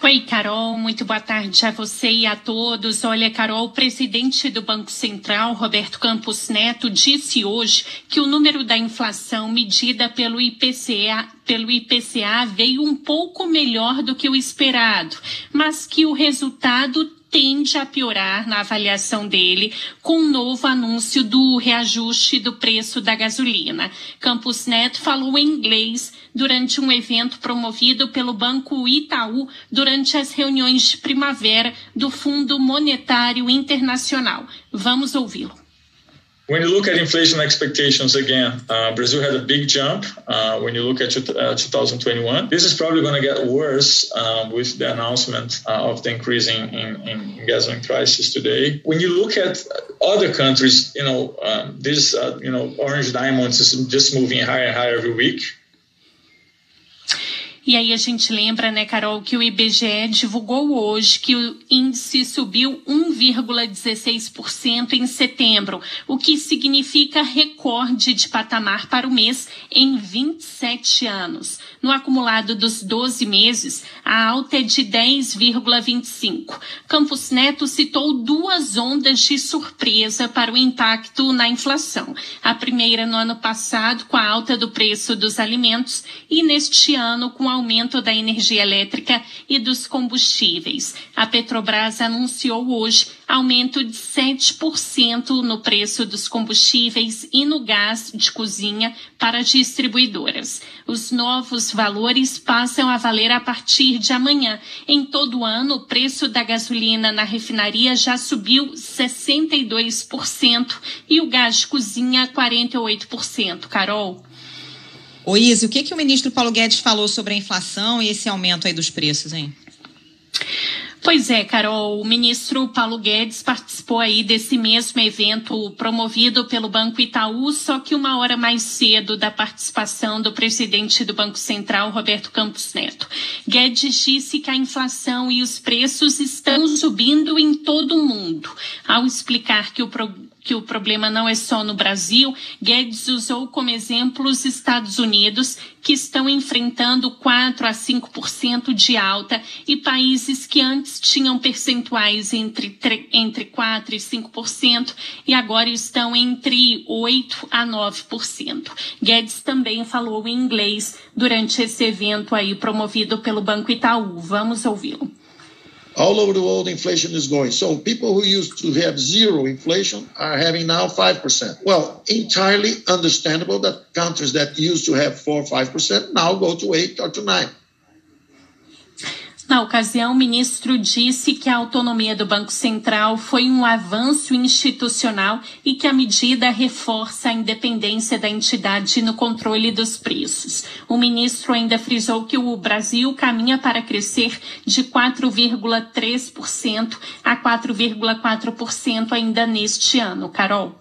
Oi, Carol, muito boa tarde a você e a todos. Olha, Carol, o presidente do Banco Central, Roberto Campos Neto, disse hoje que o número da inflação medida pelo IPCA, pelo IPCA veio um pouco melhor do que o esperado, mas que o resultado tende a piorar na avaliação dele com o um novo anúncio do reajuste do preço da gasolina. Campos Neto falou em inglês durante um evento promovido pelo Banco Itaú durante as reuniões de primavera do Fundo Monetário Internacional. Vamos ouvi-lo. When you look at inflation expectations again, uh, Brazil had a big jump uh, when you look at uh, 2021. This is probably going to get worse uh, with the announcement uh, of the increase in, in, in, gasoline prices today. When you look at other countries, you know, um, this, uh, you know, Orange Diamonds is just moving higher and higher every week. E aí a gente lembra, né, Carol, que o IBGE divulgou hoje que o índice subiu 1,16% em setembro, o que significa recorde de patamar para o mês em 27 anos. No acumulado dos 12 meses, a alta é de 10,25. Campos Neto citou duas ondas de surpresa para o impacto na inflação. A primeira no ano passado, com a alta do preço dos alimentos, e neste ano com a aumento da energia elétrica e dos combustíveis. A Petrobras anunciou hoje aumento de 7% no preço dos combustíveis e no gás de cozinha para distribuidoras. Os novos valores passam a valer a partir de amanhã. Em todo o ano, o preço da gasolina na refinaria já subiu 62% e o gás de cozinha 48%. Carol. Ô Izzy, o que, que o ministro Paulo Guedes falou sobre a inflação e esse aumento aí dos preços, hein? Pois é, Carol, o ministro Paulo Guedes participou aí desse mesmo evento promovido pelo Banco Itaú, só que uma hora mais cedo da participação do presidente do Banco Central, Roberto Campos Neto. Guedes disse que a inflação e os preços estão subindo em todo o mundo. Ao explicar que o que o problema não é só no Brasil, Guedes usou como exemplo os Estados Unidos, que estão enfrentando 4 a 5% de alta, e países que antes tinham percentuais entre, entre 4 e 5% e agora estão entre 8 a 9%. Guedes também falou em inglês durante esse evento aí promovido pelo Banco Itaú. Vamos ouvi-lo. all over the world inflation is going. So people who used to have zero inflation are having now 5%. Well, entirely understandable that countries that used to have 4 or 5% now go to 8 or to 9. Na ocasião, o ministro disse que a autonomia do Banco Central foi um avanço institucional e que a medida reforça a independência da entidade no controle dos preços. O ministro ainda frisou que o Brasil caminha para crescer de 4,3% a 4,4% ainda neste ano. Carol.